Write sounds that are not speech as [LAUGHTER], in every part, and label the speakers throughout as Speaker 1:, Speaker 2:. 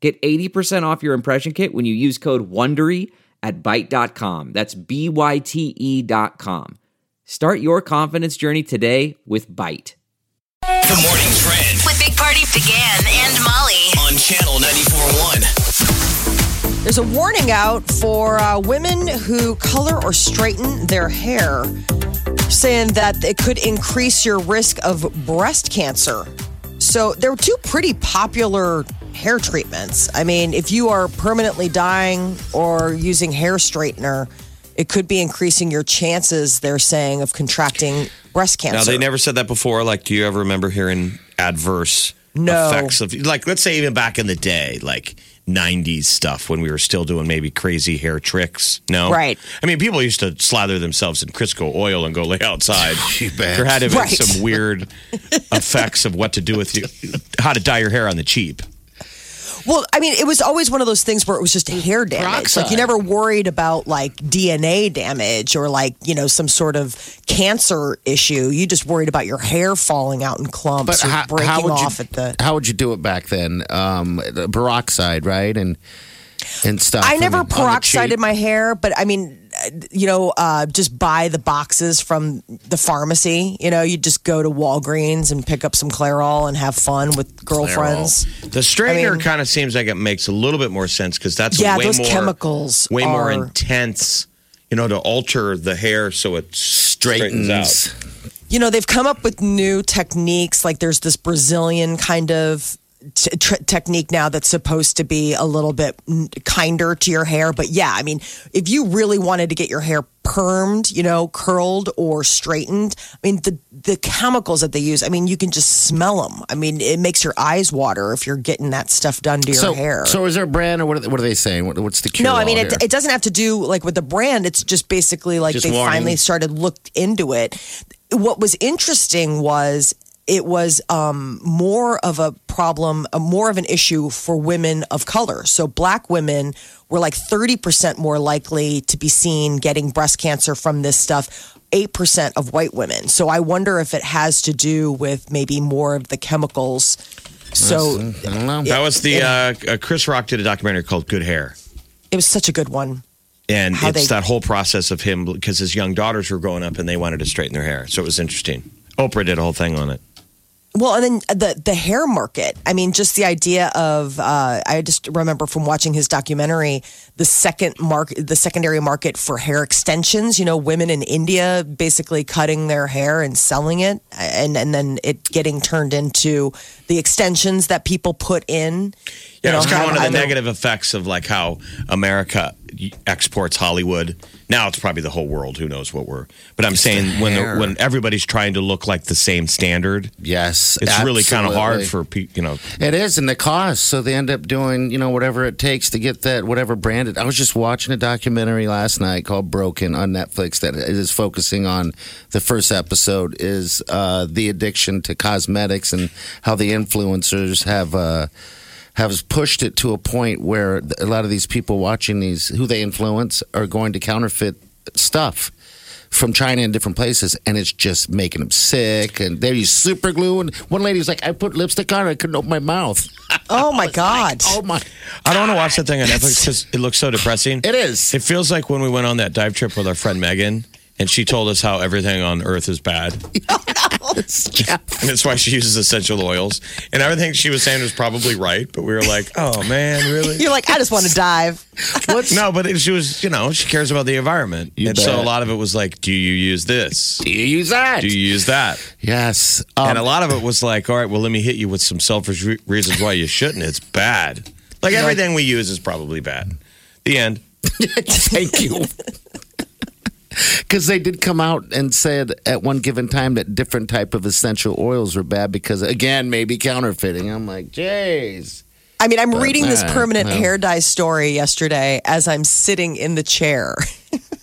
Speaker 1: Get 80% off your impression kit when you use code WONDERY at Byte.com. That's B-Y-T-E dot com. Start your confidence journey today with Byte.
Speaker 2: Good morning trend
Speaker 3: with Big Party began and Molly.
Speaker 2: on channel 94.1.
Speaker 4: There's a warning out for uh, women who color or straighten their hair, saying that it could increase your risk of breast cancer. So there are two pretty popular hair treatments. I mean, if you are permanently dyeing or using hair straightener, it could be increasing your chances, they're saying, of contracting breast cancer.
Speaker 5: Now they never said that before. Like, do you ever remember hearing adverse
Speaker 4: No.
Speaker 5: effects of like let's say even back in the day, like 90s stuff when we were still doing maybe crazy hair tricks? No.
Speaker 4: Right.
Speaker 5: I mean, people used to slather themselves in Crisco oil and go lay outside. [LAUGHS]
Speaker 6: You bet.
Speaker 5: There had to have been
Speaker 4: Right.
Speaker 5: some weird [LAUGHS] effects of what to do with you, how to dye your hair on the cheap.
Speaker 4: Well, I mean, it was always one of those things where it was just hair damage.
Speaker 6: Peroxide.
Speaker 4: Like you never worried about like DNA damage or like, you know, some sort of cancer issue. You just worried about your hair falling out in clumps or breaking
Speaker 6: how would
Speaker 4: off
Speaker 6: you
Speaker 4: at the
Speaker 6: how would you do it back then? Um, the peroxide, right, and and stuff.
Speaker 4: I never peroxided my hair, but I mean, you know, uh, just buy the boxes from the pharmacy. You know, you just go to Walgreens and pick up some Clairol and have fun with girlfriends.
Speaker 5: The straightener
Speaker 4: I mean-
Speaker 5: kind of seems like it makes a little bit more sense because that's
Speaker 4: Yeah,
Speaker 5: way
Speaker 4: those
Speaker 5: more
Speaker 4: chemicals
Speaker 5: way more intense. You know, to alter the hair so it straightens,
Speaker 6: straightens.
Speaker 5: out.
Speaker 4: you know they've come up with new techniques like there's this brazilian kind of t- tr- technique now that's supposed to be a little bit kinder to your hair but yeah i mean if you really wanted to get your hair permed you know curled or straightened i mean the the chemicals that they use i mean you can just smell them i mean it makes your eyes water if you're getting that stuff done to your
Speaker 6: So,
Speaker 4: hair
Speaker 6: so is there a brand or what? Are, what are they saying? What, what's the cure?
Speaker 4: no, I mean it, it doesn't have to do like with the brand. It's just basically like
Speaker 6: Just
Speaker 4: they
Speaker 6: warning.
Speaker 4: finally started looked into it. What was interesting was it was um, more of a problem, a more of an issue for women of color. So black women were like thirty percent more likely to be seen getting breast cancer from this stuff. 8% of white women. So I wonder if it has to do with maybe more of the chemicals. So
Speaker 6: I don't know.
Speaker 5: That was the uh, uh, Chris Rock did a documentary called Good Hair.
Speaker 4: it was such a good one.
Speaker 5: And
Speaker 4: How
Speaker 5: it's
Speaker 4: they-
Speaker 5: that whole process of him because his young daughters were growing up and they wanted to straighten their hair. So it was interesting. Oprah did a whole thing on it.
Speaker 4: Well, and then the the hair market. I mean, just the idea of uh, I just remember from watching his documentary the second market, the secondary market for hair extensions. You know, women in India basically cutting their hair and selling it, and and then it getting turned into the extensions that people put in.
Speaker 5: Yeah,
Speaker 4: you
Speaker 5: it's kind of one of the
Speaker 4: either-
Speaker 5: negative effects of like how America exports Hollywood. Now it's probably the whole world. Who knows what we're? But I'm saying when the, when everybody's trying to look like the same standard,
Speaker 6: Yes,
Speaker 5: it's really kind of hard for people. You know,
Speaker 6: It is, and the cost. So they end up doing, you know, whatever it takes to get that whatever branded. I was just watching a documentary last night called Broken on Netflix that is focusing on the first episode is uh, the addiction to cosmetics and how the influencers have. Uh, have pushed it to a point where a lot of these people watching these, who they influence, are going to counterfeit stuff from China and different places, and it's just making them sick. And they use super glue. And one lady was like, "I put lipstick on, I couldn't open my mouth." [LAUGHS]
Speaker 4: Oh my god!
Speaker 6: Oh my!
Speaker 5: I don't want to watch that thing on Netflix because it looks so depressing.
Speaker 6: It is.
Speaker 5: It feels like when we went on that dive trip with our friend Megan, and she told us how everything on Earth is bad, [LAUGHS] and it's why she uses essential oils. And everything she was saying was probably right, but we were like, "Oh man, really?" [LAUGHS]
Speaker 4: You're like, I just want to dive. [LAUGHS]
Speaker 6: What's
Speaker 5: No, but it, she was, you know, she cares about the environment,
Speaker 6: You
Speaker 5: and so a lot of it was like, "Do you use this?
Speaker 6: do you use that?
Speaker 5: Do you use that?"
Speaker 6: yes. Um,
Speaker 5: and a lot of it was like, "All right, well, let me hit you with some selfish re- reasons why you shouldn't. It's bad. Like everything we use is probably bad." The end.
Speaker 6: Thank you. Because they did come out and said at one given time that different type of essential oils were bad because again maybe counterfeiting. I'm like, jeez.
Speaker 4: I mean, I'm reading this permanent
Speaker 6: well.
Speaker 4: hair dye story yesterday as I'm sitting in the chair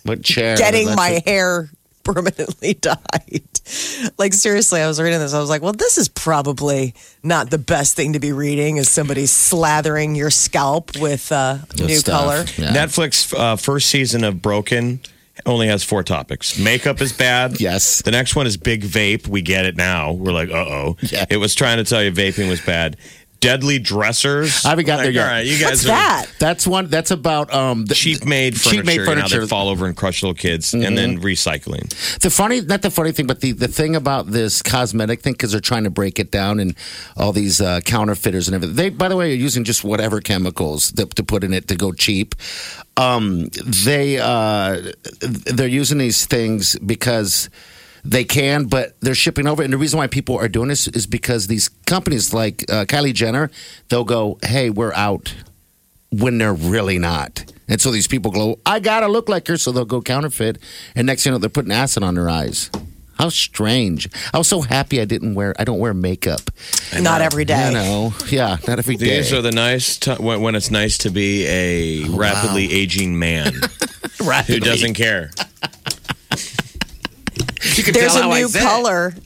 Speaker 6: What chair?
Speaker 4: getting
Speaker 6: That's
Speaker 4: my
Speaker 6: it.
Speaker 4: hair permanently [LAUGHS] dyed. Like seriously, I was reading this. I was like, well, this is probably not the best thing to be reading is somebody slathering your scalp with uh, new
Speaker 6: stuff.
Speaker 4: color.
Speaker 6: Yeah.
Speaker 5: Netflix uh, first season of Broken only has four topics. Makeup is bad. [LAUGHS]
Speaker 6: Yes.
Speaker 5: The next one is big vape. We get it now. We're like, uh oh.
Speaker 6: Yeah.
Speaker 5: It was trying to tell you vaping was bad. Deadly dressers.
Speaker 6: I haven't got there
Speaker 5: like,
Speaker 6: yet.
Speaker 5: All right, you guys
Speaker 4: What's
Speaker 5: are
Speaker 4: that?
Speaker 6: That's one. That's about um the,
Speaker 5: cheap made furniture.
Speaker 6: cheap made furniture.
Speaker 5: they fall over and crush little kids, and then recycling.
Speaker 6: The funny, not the funny thing, but the, the thing about this cosmetic thing, because they're trying to break it down and all these uh, counterfeiters and everything. They, by the way, are using just whatever chemicals to, to put in it to go cheap. Um, they uh, they're using these things because they can, but they're shipping over. And the reason why people are doing this is because these companies like uh, Kylie Jenner, they'll go, "Hey, we're out," when they're really not. And so these people go, I gotta look like her, so they'll go counterfeit. And next thing you know, they're putting acid on their eyes. How strange! I was so happy I didn't wear. I don't wear makeup.
Speaker 4: Not every day.
Speaker 6: You know, yeah, not every day.
Speaker 5: These are the nice t- when, when it's nice to be a rapidly aging man [LAUGHS] who doesn't care.
Speaker 6: You can
Speaker 4: There's
Speaker 6: tell
Speaker 4: a new color. [LAUGHS]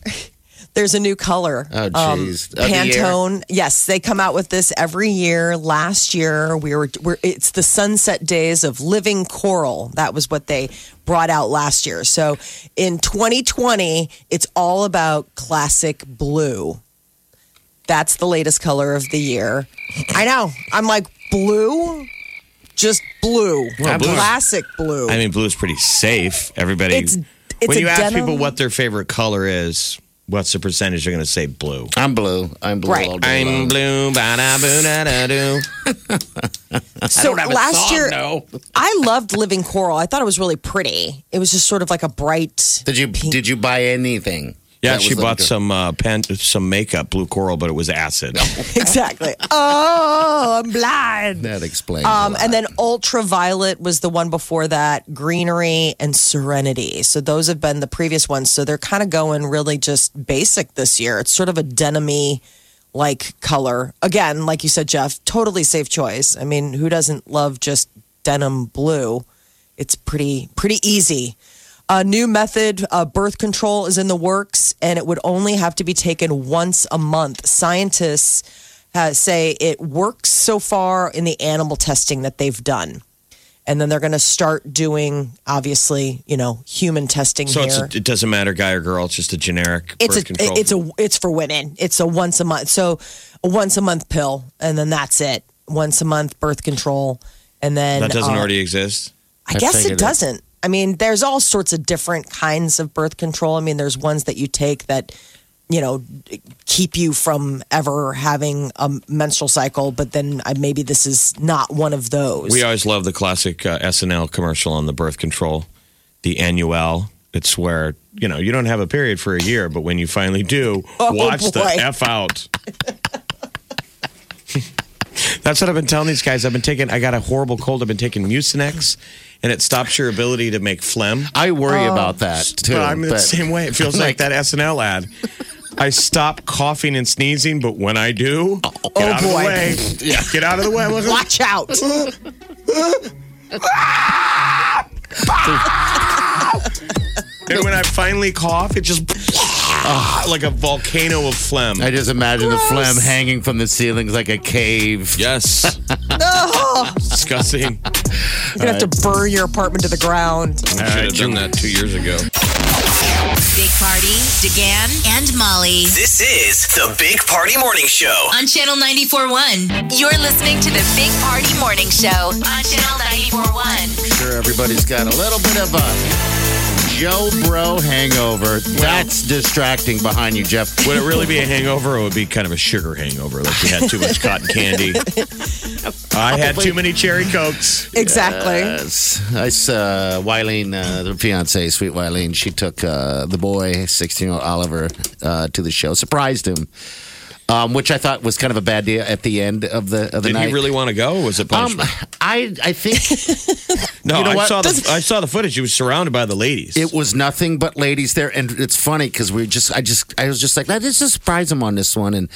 Speaker 4: There's a new color.
Speaker 6: Oh,
Speaker 4: Um,
Speaker 6: jeez. Of the year?
Speaker 4: Pantone. Yes, they come out with this every year. Last year, we were, we're, it's the sunset days of living coral. That was what they brought out last year. So in 2020, it's all about classic blue. That's the latest color of the year. I know. I'm like, blue? Just blue.
Speaker 5: Well, blue's-
Speaker 4: classic blue.
Speaker 5: I mean, blue is pretty safe. Everybody.
Speaker 4: It's- it's
Speaker 5: when
Speaker 4: a
Speaker 5: you ask
Speaker 4: denim-
Speaker 5: people what their favorite color is, what's the percentage? They're going to say blue.
Speaker 6: I'm blue. I'm blue
Speaker 4: Right.
Speaker 6: all day
Speaker 5: I'm
Speaker 6: long.
Speaker 5: blue, ba da boo da da do. [LAUGHS]
Speaker 4: so last year,
Speaker 6: no.
Speaker 4: I loved Living Coral. I thought it was really pretty. It was just sort of like a bright.
Speaker 6: Did you did you buy anything?
Speaker 5: Yeah,
Speaker 6: That
Speaker 5: she bought
Speaker 6: like-
Speaker 5: some uh, pen, some makeup, blue coral, but it was acid. [LAUGHS]
Speaker 4: exactly. Oh, I'm blind.
Speaker 6: That explains.
Speaker 4: Um,
Speaker 6: a lot.
Speaker 4: and then ultraviolet was the one before that, greenery and serenity. So those have been the previous ones. So they're kind of going really just basic this year. It's sort of a denim like color. Again, like you said, Jeff, totally safe choice. I mean, who doesn't love just denim blue? It's pretty pretty easy. A new method, of birth control, is in the works, and it would only have to be taken once a month. Scientists uh, say it works so far in the animal testing that they've done. And then they're going to start doing, obviously, you know, human testing
Speaker 5: So it's
Speaker 4: here.
Speaker 5: a, it doesn't matter, guy or girl. It's just a generic
Speaker 4: it's
Speaker 5: birth
Speaker 4: a,
Speaker 5: control.
Speaker 4: it's a, it's for women. It's a once a month. So a once a month pill, and then that's it. Once a month birth control, and then
Speaker 5: that doesn't
Speaker 4: uh,
Speaker 5: already exist.
Speaker 4: I
Speaker 6: I
Speaker 4: guess it
Speaker 6: figured it.
Speaker 4: I mean, there's all sorts of different kinds of birth control. I mean, there's ones that you take that, you know, keep you from ever having a menstrual cycle, but then uh, maybe this is not one of those.
Speaker 5: We always love the classic uh, SNL commercial on the birth control, the annual. It's where you know you don't have a period for a year, but when you finally do, [LAUGHS]
Speaker 4: Oh,
Speaker 5: watch the f out. [LAUGHS] That's what I've been telling these guys. I've been taking. I got a horrible cold. I've been taking Mucinex, and it stops your ability to make phlegm.
Speaker 6: I worry
Speaker 4: Oh.
Speaker 6: about that too.
Speaker 5: But I'm the same way. It feels [LAUGHS] like, that SNL ad. I stop coughing and sneezing, but when I do, oh, get out of
Speaker 4: boy.
Speaker 5: the way. Yeah, get out of the way. [LAUGHS]
Speaker 4: Watch out. [LAUGHS]
Speaker 5: And when I finally cough, it just Ah, like a volcano of phlegm.
Speaker 6: I just imagine the phlegm hanging from the ceilings like a cave.
Speaker 5: yes. [LAUGHS] [LAUGHS] Disgusting.
Speaker 4: You're going to have to burn your apartment to the ground.
Speaker 5: I should have done that two years ago.
Speaker 3: Big Party, DeGan, and Molly
Speaker 2: This is the Big Party Morning Show.
Speaker 3: on Channel 94.1. You're listening to the Big Party Morning Show on Channel 94.1.
Speaker 6: Sure, everybody's got a little bit of a Jo Bro hangover. That's distracting behind you, Jeff.
Speaker 5: Would it really be a hangover or would it be kind of a sugar hangover? Like you had too much cotton candy? [LAUGHS] I had too many cherry cokes.
Speaker 4: Exactly.
Speaker 6: Yes. I saw Wileen, uh, the fiance, sweet Wileen. She took uh, the boy, 16 year old Oliver, uh, to the show, surprised him. Um, which I thought was kind of a bad idea at the end of the of the
Speaker 5: Did
Speaker 6: night.
Speaker 5: he really want to go? Or was it
Speaker 6: Um. I I think [LAUGHS]
Speaker 5: no,
Speaker 6: you know
Speaker 5: I
Speaker 6: what?
Speaker 5: saw the I saw the footage. He was surrounded by the ladies.
Speaker 6: it was nothing but ladies there, and it's funny because we just I just I was just like let's just surprise him on this one, and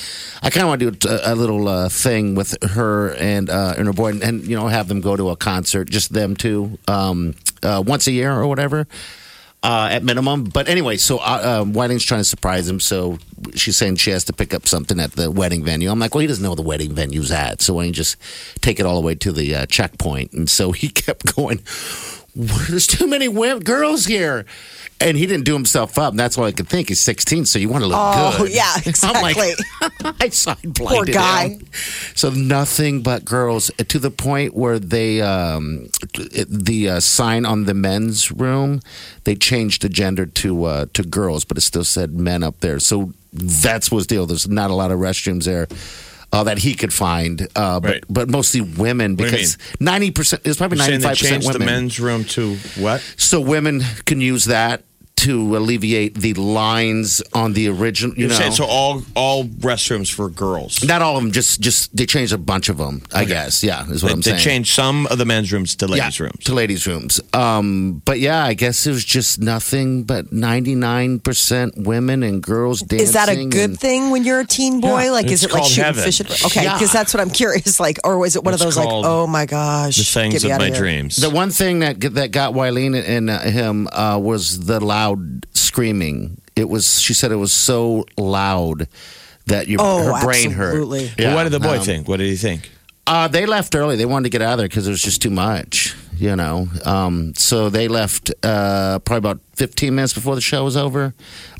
Speaker 6: I kind of want to do a, a little uh, thing with her and uh, and her boy, and, and you know have them go to a concert, just them two, um, uh, once a year or whatever. Uh, at minimum, but anyway, so uh, um, Whiting's trying to surprise him. So she's saying she has to pick up something at the wedding venue. I'm like, well, he doesn't know where the wedding venue's at, so why don't you just take it all the way to the uh, checkpoint? And so he [LAUGHS] kept going. [LAUGHS] There's too many girls here, and he didn't do himself up. And that's all I could think. He's 16, so you want to look
Speaker 4: Oh,
Speaker 6: good.
Speaker 4: yeah, [LAUGHS]
Speaker 6: I'm like,
Speaker 4: exactly. [LAUGHS]
Speaker 6: I side blinded
Speaker 4: guy.
Speaker 6: him. So nothing but girls to the point where they um, the uh, sign on the men's room they changed the gender to uh, to girls, but it still said men up there. So that's what's the deal. There's not a lot of restrooms there. Uh, that he could find, uh, but
Speaker 5: Right.
Speaker 6: but mostly women
Speaker 5: What do you
Speaker 6: because ninety percent it's probably
Speaker 5: saying they
Speaker 6: percent
Speaker 5: changed
Speaker 6: women.
Speaker 5: the men's room to what?
Speaker 6: So women can use that to alleviate the lines on the original. You
Speaker 5: You're
Speaker 6: know,
Speaker 5: saying so all all restrooms for girls.
Speaker 6: not all of them. Just just they changed a bunch of them. I guess. Yeah, is what
Speaker 5: They,
Speaker 6: I'm
Speaker 5: they
Speaker 6: saying.
Speaker 5: changed some of the men's rooms to ladies'
Speaker 6: yeah,
Speaker 5: rooms.
Speaker 6: to ladies' rooms. Um, but yeah, I guess it was just nothing but 99% women and girls dancing.
Speaker 4: Is that a good
Speaker 6: and-
Speaker 4: thing when you're a teen boy?
Speaker 5: Yeah,
Speaker 4: like,
Speaker 5: it's
Speaker 4: is it like
Speaker 5: called
Speaker 4: shooting
Speaker 5: heaven.
Speaker 4: fish? At, okay,
Speaker 6: Yeah.
Speaker 4: because that's what I'm curious. Like, or was it one
Speaker 5: It's
Speaker 4: of those like,
Speaker 5: called
Speaker 4: oh my gosh,
Speaker 5: The things
Speaker 4: get me
Speaker 5: of
Speaker 4: outta
Speaker 5: my
Speaker 4: here.
Speaker 5: dreams.
Speaker 6: The one thing that that got Wileen and uh, him uh, was the loud screaming. It was. She said it was so loud that your
Speaker 4: Oh,
Speaker 6: her brain
Speaker 4: absolutely.
Speaker 6: hurt.
Speaker 5: Well, what did the boy
Speaker 6: um,
Speaker 5: think? What did he think?
Speaker 6: Uh, they left early. They wanted to get out of there because it was just too much, you know. Um, so they left uh, probably about 15 minutes before the show was over.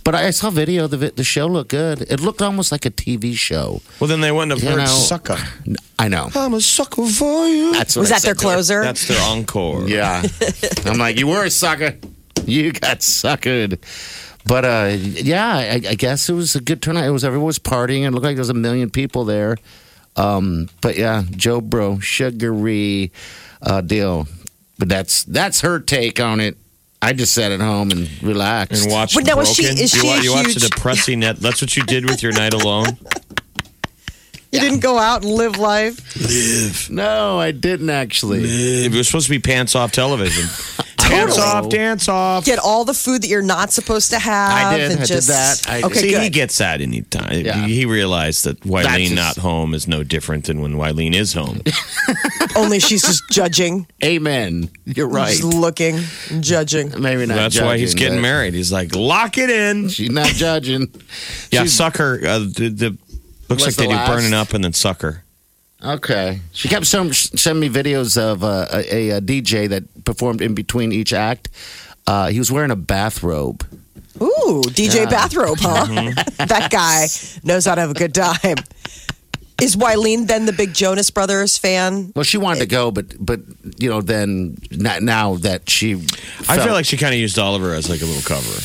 Speaker 6: But I, I saw video. The vi- the show looked good. It looked almost like a TV show.
Speaker 5: Well, then they wouldn't have
Speaker 6: You
Speaker 5: heard
Speaker 6: know-
Speaker 5: sucker. [LAUGHS]
Speaker 6: I know.
Speaker 5: I'm a sucker for you.
Speaker 6: That's
Speaker 4: Was
Speaker 6: I
Speaker 4: that their
Speaker 6: said to
Speaker 4: closer?
Speaker 5: That's their encore.
Speaker 6: Yeah. [LAUGHS] I'm like, you were a sucker. [LAUGHS] You got suckered. But uh, yeah, I, I guess it was a good turnout. It was everyone was partying. It looked like there was a million people there. Um, but yeah, Jo Bro, sugary uh, deal. But that's that's her take on it. I just sat at home and relaxed.
Speaker 5: And watched
Speaker 4: But now, is she- is
Speaker 5: you,
Speaker 4: she
Speaker 5: wa-
Speaker 4: a
Speaker 5: you watched
Speaker 4: huge-
Speaker 5: a depressing net. That's what you did with your night alone. [LAUGHS]
Speaker 4: You didn't go out and live life. Live.
Speaker 6: no, I didn't actually.
Speaker 5: It was supposed to be pants off television. [LAUGHS] Pants
Speaker 4: Totally.
Speaker 5: off, dance off.
Speaker 4: Get all the food that you're not supposed to have.
Speaker 6: I did.
Speaker 4: And
Speaker 6: I did
Speaker 4: just,
Speaker 6: that. I did.
Speaker 4: okay,
Speaker 5: See,
Speaker 4: good.
Speaker 5: he gets that anytime.
Speaker 6: Yeah.
Speaker 5: He realized that
Speaker 6: That's
Speaker 5: Wileen
Speaker 6: his-
Speaker 5: not home is no different than when Wileen is home. [LAUGHS]
Speaker 4: Only she's just judging,
Speaker 6: Amen. You're right.
Speaker 4: just looking, judging.
Speaker 6: Maybe not.
Speaker 5: That's why he's getting
Speaker 6: but
Speaker 5: married. He's like, lock it in.
Speaker 6: She's not judging.
Speaker 5: Yeah,
Speaker 6: She's-
Speaker 5: sucker. Uh, the, the looks
Speaker 6: Was
Speaker 5: like they
Speaker 6: the
Speaker 5: do burning up and then sucker.
Speaker 6: Okay. She kept some, sending me videos of uh, a, a, DJ that performed in between each act. Uh, he was wearing a bathrobe.
Speaker 4: Ooh, DJ bathrobe, huh?
Speaker 5: Mm-hmm. [LAUGHS]
Speaker 4: that guy knows how to have a good time. Is Wileen then the big Jonas Brothers fan?
Speaker 6: Well, she wanted to go, but but you know, then now that she,
Speaker 5: I feel like she kind of used Oliver as like a little cover.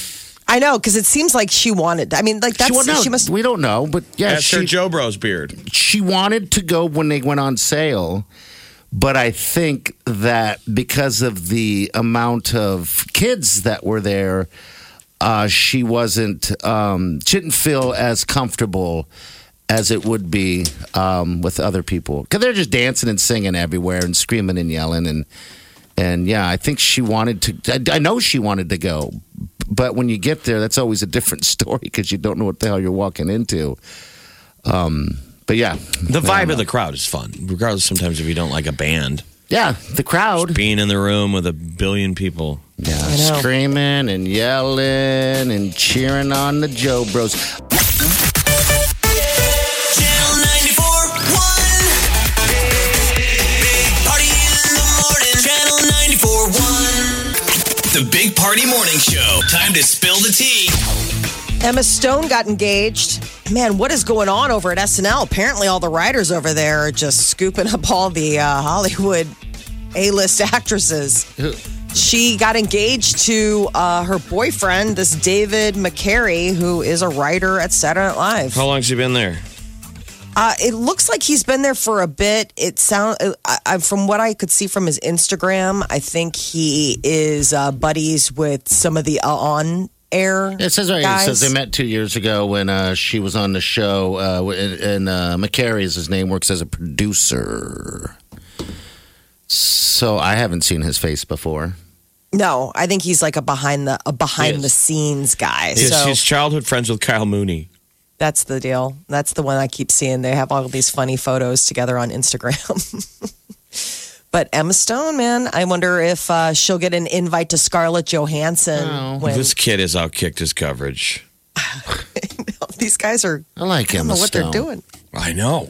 Speaker 4: I know because it seems like she wanted. I mean, like that's
Speaker 6: she, well, no,
Speaker 4: she must.
Speaker 6: We don't know, but yeah,
Speaker 5: That's her Jo Bros beard.
Speaker 6: she wanted to go when they went on sale. But I think that because of the amount of kids that were there, uh, she wasn't, um, she didn't feel as comfortable as it would be um, with other people because they're just dancing and singing everywhere and screaming and yelling and and yeah, I think she wanted to. I, I know she wanted to go, but when you get there, that's always a different [LAUGHS] story because you don't know what the hell you're walking into. Um, but yeah,
Speaker 5: The vibe of the crowd is fun, regardless. Sometimes if you don't like a band,
Speaker 6: yeah, the crowd,
Speaker 5: being in the room with a billion people.
Speaker 6: yeah, screaming and yelling and cheering on the Jo Bros.
Speaker 2: Channel 94.1. Big Party in the morning. Channel 94.1. The Big Party Morning Show. Time to spill the tea.
Speaker 4: Emma Stone got engaged. Man, what is going on over at SNL? Apparently, all the writers over there are just scooping up all the uh, Hollywood A-list [LAUGHS] actresses. She got engaged to uh, her boyfriend, this David McCary, who is a writer at Saturday Night Live.
Speaker 5: How long's she been there?
Speaker 4: Uh, it looks like he's been there for a bit. It sound I, I, from what I could see from his Instagram, I think he is uh, buddies with some of the uh, on air.
Speaker 6: It says right. here, It says they met two years ago when uh, she was on the show, uh, and, and uh, McCary is his name. Works as a producer. So I haven't seen his face before.
Speaker 4: No, I think he's like a behind the a behind the scenes guy.
Speaker 5: Yes,
Speaker 4: so
Speaker 5: she's childhood friends with Kyle Mooney.
Speaker 4: That's the deal. That's the one I keep seeing. They have all these funny photos together on Instagram. [LAUGHS] but Emma Stone, man, I wonder if uh, she'll get an invite to Scarlett Johansson.
Speaker 6: Oh.
Speaker 4: When
Speaker 5: This kid has outkicked his coverage. [LAUGHS]
Speaker 4: these guys are,
Speaker 6: I like
Speaker 4: I don't
Speaker 6: him.
Speaker 4: know what they're doing.
Speaker 5: I know.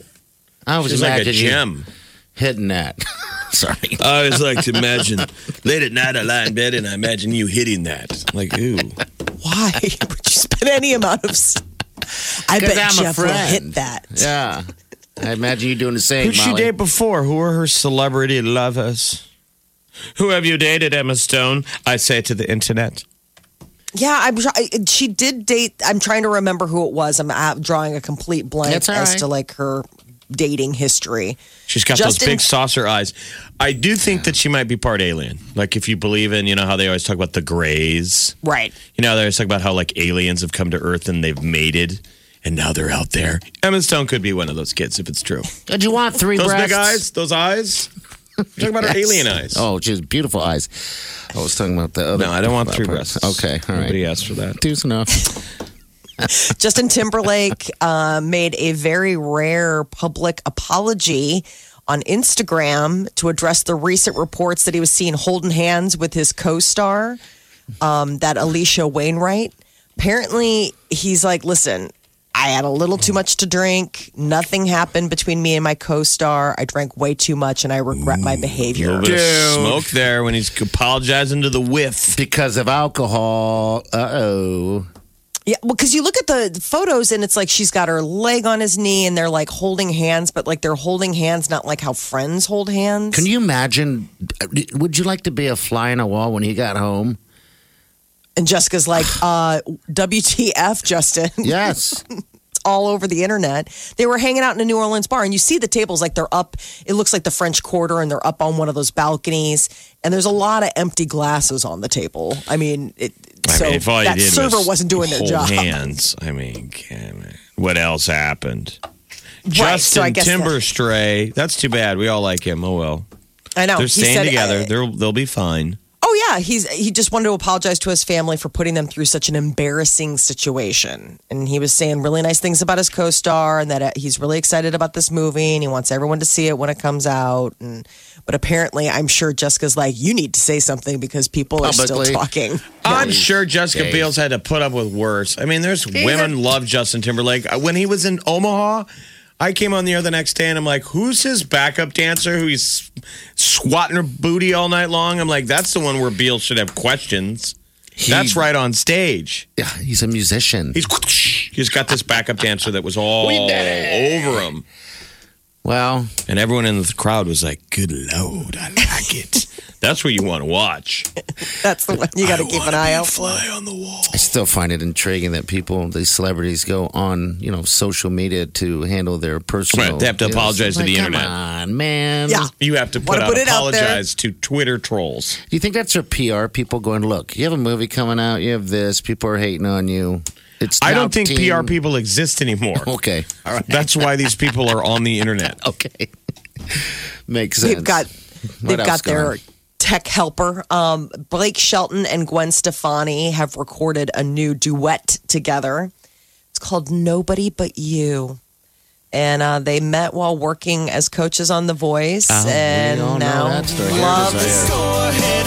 Speaker 6: I was
Speaker 5: She's like a gem.
Speaker 6: hitting that. [LAUGHS] Sorry.
Speaker 5: I always like to imagine late at night I lie in bed and I imagine you hitting that. Like, ooh.
Speaker 4: Why would you spend any amount of? S- I
Speaker 6: 'Cause
Speaker 4: bet
Speaker 6: I'm a
Speaker 4: Jeff will hit that.
Speaker 6: Yeah. I imagine you doing the same.
Speaker 5: Who'd she
Speaker 6: Molly.
Speaker 5: date before? Who were her celebrity lovers? Who have you dated, Emma Stone? I say to the internet.
Speaker 4: Yeah, I'm. try- I- She did date. I'm trying to remember who it was. I'm uh, drawing a complete blank
Speaker 6: That's all
Speaker 4: as
Speaker 6: right.
Speaker 4: to like her dating history.
Speaker 5: She's got
Speaker 4: Justin-
Speaker 5: those big saucer eyes. I do think that she might be part alien. Like if you believe in, you know how they always talk about the grays.
Speaker 4: Right.
Speaker 5: You know, they always talk about how like aliens have come to Earth and they've mated and now they're out there. Emma Stone could be one of those kids if it's true.
Speaker 6: Did you want three
Speaker 5: Those
Speaker 6: breasts?
Speaker 5: big eyes, those eyes. You're talking about her alien eyes.
Speaker 6: Oh, she has beautiful eyes. I was talking about the other.
Speaker 5: no, I don't want three
Speaker 6: part.
Speaker 5: breasts.
Speaker 6: Okay, all right.
Speaker 5: Nobody asked for that.
Speaker 6: Two's enough. [LAUGHS]
Speaker 4: Justin Timberlake uh, made a very rare public apology on Instagram to address the recent reports that he was seen holding hands with his co-star, um, that Alisha Wainwright. Apparently, he's like, "Listen, I had a little too much to drink. Nothing happened between me and my co-star. I drank way too much, and I regret my
Speaker 5: A
Speaker 4: behavior."
Speaker 5: little bit of smoke there when he's apologizing to the whiff.
Speaker 6: because of alcohol. Uh oh.
Speaker 4: Yeah, well, because you look at the photos and it's like she's got her leg on his knee and they're like holding hands, but like they're holding hands, not like how friends hold hands.
Speaker 6: Can you imagine? Would you like to be a fly in a wall when he got home?
Speaker 4: And Jessica's like, uh, WTF, Justin. [LAUGHS]
Speaker 6: Yes.
Speaker 4: It's all over the internet. They were hanging out in a New Orleans bar and you see the tables like they're up. It looks like the French Quarter and they're up on one of those balconies. And there's a lot of empty glasses on the table. I mean, it,
Speaker 5: I
Speaker 4: so
Speaker 5: mean, if all you
Speaker 4: that
Speaker 5: did
Speaker 4: server
Speaker 5: was
Speaker 4: wasn't doing their
Speaker 5: hold
Speaker 4: job.
Speaker 5: hands. I mean, what else happened?
Speaker 4: Right,
Speaker 5: Justin
Speaker 4: so I that-
Speaker 5: Timberstray. That's too bad. We all like him. Oh well.
Speaker 4: I know.
Speaker 5: They're staying
Speaker 4: said,
Speaker 5: together.
Speaker 4: uh,
Speaker 5: They'll they'll be fine.
Speaker 4: Oh yeah, he's he just wanted to apologize to his family for putting them through such an embarrassing situation. And he was saying really nice things about his co-star and that uh, he's really excited about this movie and he wants everyone to see it when it comes out and but apparently I'm sure Jessica's like you need to say something because people are still talking.
Speaker 5: I'm sure Jessica
Speaker 6: Dave.
Speaker 5: Biel's had to put up with worse. I mean, there's women love Justin Timberlake. Uh, When he was in Omaha, I came on the air the next day and I'm like, who's his backup dancer who he's squatting her booty all night long? I'm like, that's the one where Biel should have questions. that's right on stage.
Speaker 6: Yeah, he's a musician.
Speaker 5: He's [LAUGHS] he's got this backup dancer that was all over him.
Speaker 6: Well,
Speaker 5: And everyone in the crowd was like, good Lord, I like it. [LAUGHS] That's what you want to watch.
Speaker 4: That's the one you got to keep an eye out for.
Speaker 5: Fly on the wall.
Speaker 6: I still find it intriguing that people, these celebrities, go on, you know, social media to handle their personal.
Speaker 5: Right, they have to
Speaker 6: you know,
Speaker 5: apologize to
Speaker 6: like,
Speaker 5: the
Speaker 6: come
Speaker 5: internet.
Speaker 6: on, man.
Speaker 4: Yeah.
Speaker 5: You have to put
Speaker 4: Wanna
Speaker 5: out
Speaker 4: put it out
Speaker 5: apologize to Twitter trolls.
Speaker 6: Do you think that's your PR people going, look, you have a movie coming out, you have this, people are hating on you. It's
Speaker 5: I don't think
Speaker 6: team-
Speaker 5: PR people exist anymore. [LAUGHS]
Speaker 6: Okay. All right.
Speaker 5: That's why these people are on the internet. [LAUGHS]
Speaker 6: Okay. Makes sense.
Speaker 4: They've got they've got their
Speaker 6: going
Speaker 4: tech helper. Um, Blake Shelton and Gwen Stefani have recorded a new duet together. It's called Nobody But You. And uh, they met while working as coaches on The Voice,
Speaker 6: Oh,
Speaker 4: and now
Speaker 6: that story. Here it is
Speaker 4: love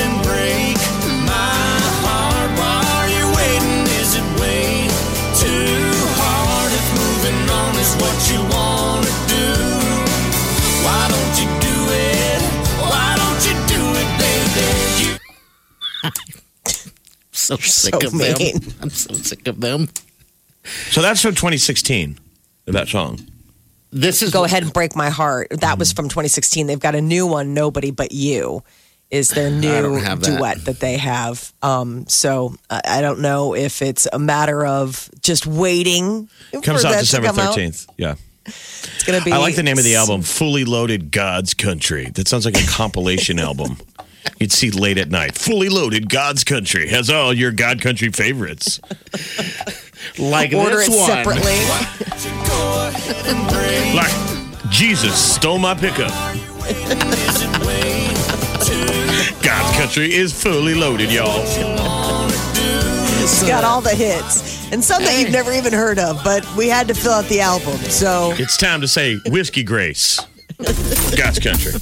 Speaker 6: so sick
Speaker 4: so
Speaker 6: of
Speaker 4: mean.
Speaker 6: them. I'm so sick of them.
Speaker 5: So that's from 2016, that song.
Speaker 6: This is
Speaker 4: Go Ahead and Break My Heart. That was from 2016. They've got a new one, Nobody But You. Is their [SIGHS] new
Speaker 6: that.
Speaker 4: duet that they have. Um, so I I don't know if it's a matter of just waiting.
Speaker 5: Comes out December
Speaker 4: come out.
Speaker 5: 13th. Yeah.
Speaker 4: It's going to be.
Speaker 5: I like the name of the album, Fully Loaded God's Country. That sounds like a compilation [LAUGHS] album. You'd see late at night, fully loaded God's Country has all your God Country favorites.
Speaker 6: Like
Speaker 4: Order
Speaker 6: this
Speaker 4: it
Speaker 6: one.
Speaker 4: separately.
Speaker 2: Go ahead and break.
Speaker 5: Like Jesus stole my pickup.
Speaker 2: Is it way too
Speaker 5: God's Country is fully loaded, y'all.
Speaker 4: It's got all the hits and some that you've never even heard of, but we had to fill out the album. So
Speaker 5: It's time to say Whiskey Grace. God's Country.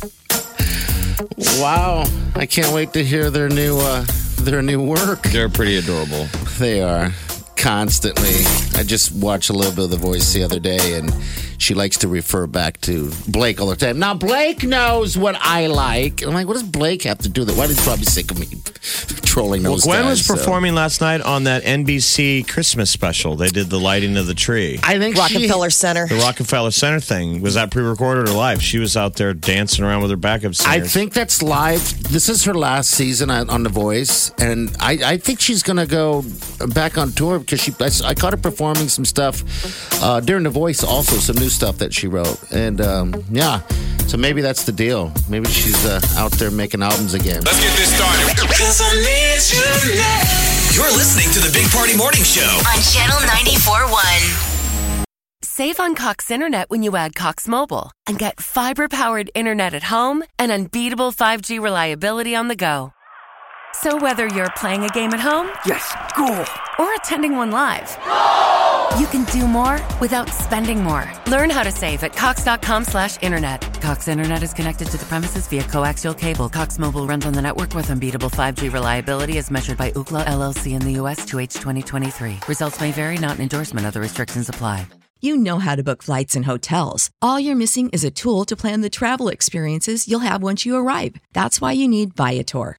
Speaker 6: Wow. I can't wait to hear their new uh their new work.
Speaker 5: They're pretty adorable.
Speaker 6: They are constantly. I just watched a little bit of The Voice the other day, and she likes to refer back to Blake all the time. Now Blake knows what I like. I'm like, what does Blake have to do with it? Why did probably sick of me trolling
Speaker 5: Well, Gwen
Speaker 6: guys,
Speaker 5: was
Speaker 6: so.
Speaker 5: performing last night on that NBC Christmas special. They did the lighting of the tree.
Speaker 6: I think she-
Speaker 4: Rockefeller Center.
Speaker 5: The Rockefeller Center thing was that pre-recorded or live? She was out there dancing around with her backup singers.
Speaker 6: I think that's live. This is her last season on, on The Voice, and I, I think she's going to go back on tour because she. I, I caught her performing some stuff uh, during The Voice, also some new stuff that she wrote, and um, yeah, so maybe that's the deal. Maybe she's uh, out there making albums again.
Speaker 2: Let's get this started. I need you.
Speaker 7: You're listening to the Big Party Morning Show.
Speaker 3: On Channel 94.1.
Speaker 8: Save on Cox Internet when you add Cox Mobile and get fiber powered internet at home and unbeatable 5G reliability on the go. So whether you're playing a game at home, yes, cool, or attending one live, you can do more without spending more. Learn how to save at cox.com slash internet. Cox Internet is connected to the premises via coaxial cable. Cox Mobile runs on the network with unbeatable 5G reliability as measured by Ookla LLC in the U.S. to H 2023. Results may vary, not an endorsement. Other restrictions apply.
Speaker 9: You know how to book flights and hotels. All you're missing is a tool to plan the travel experiences you'll have once you arrive. That's why you need Viator.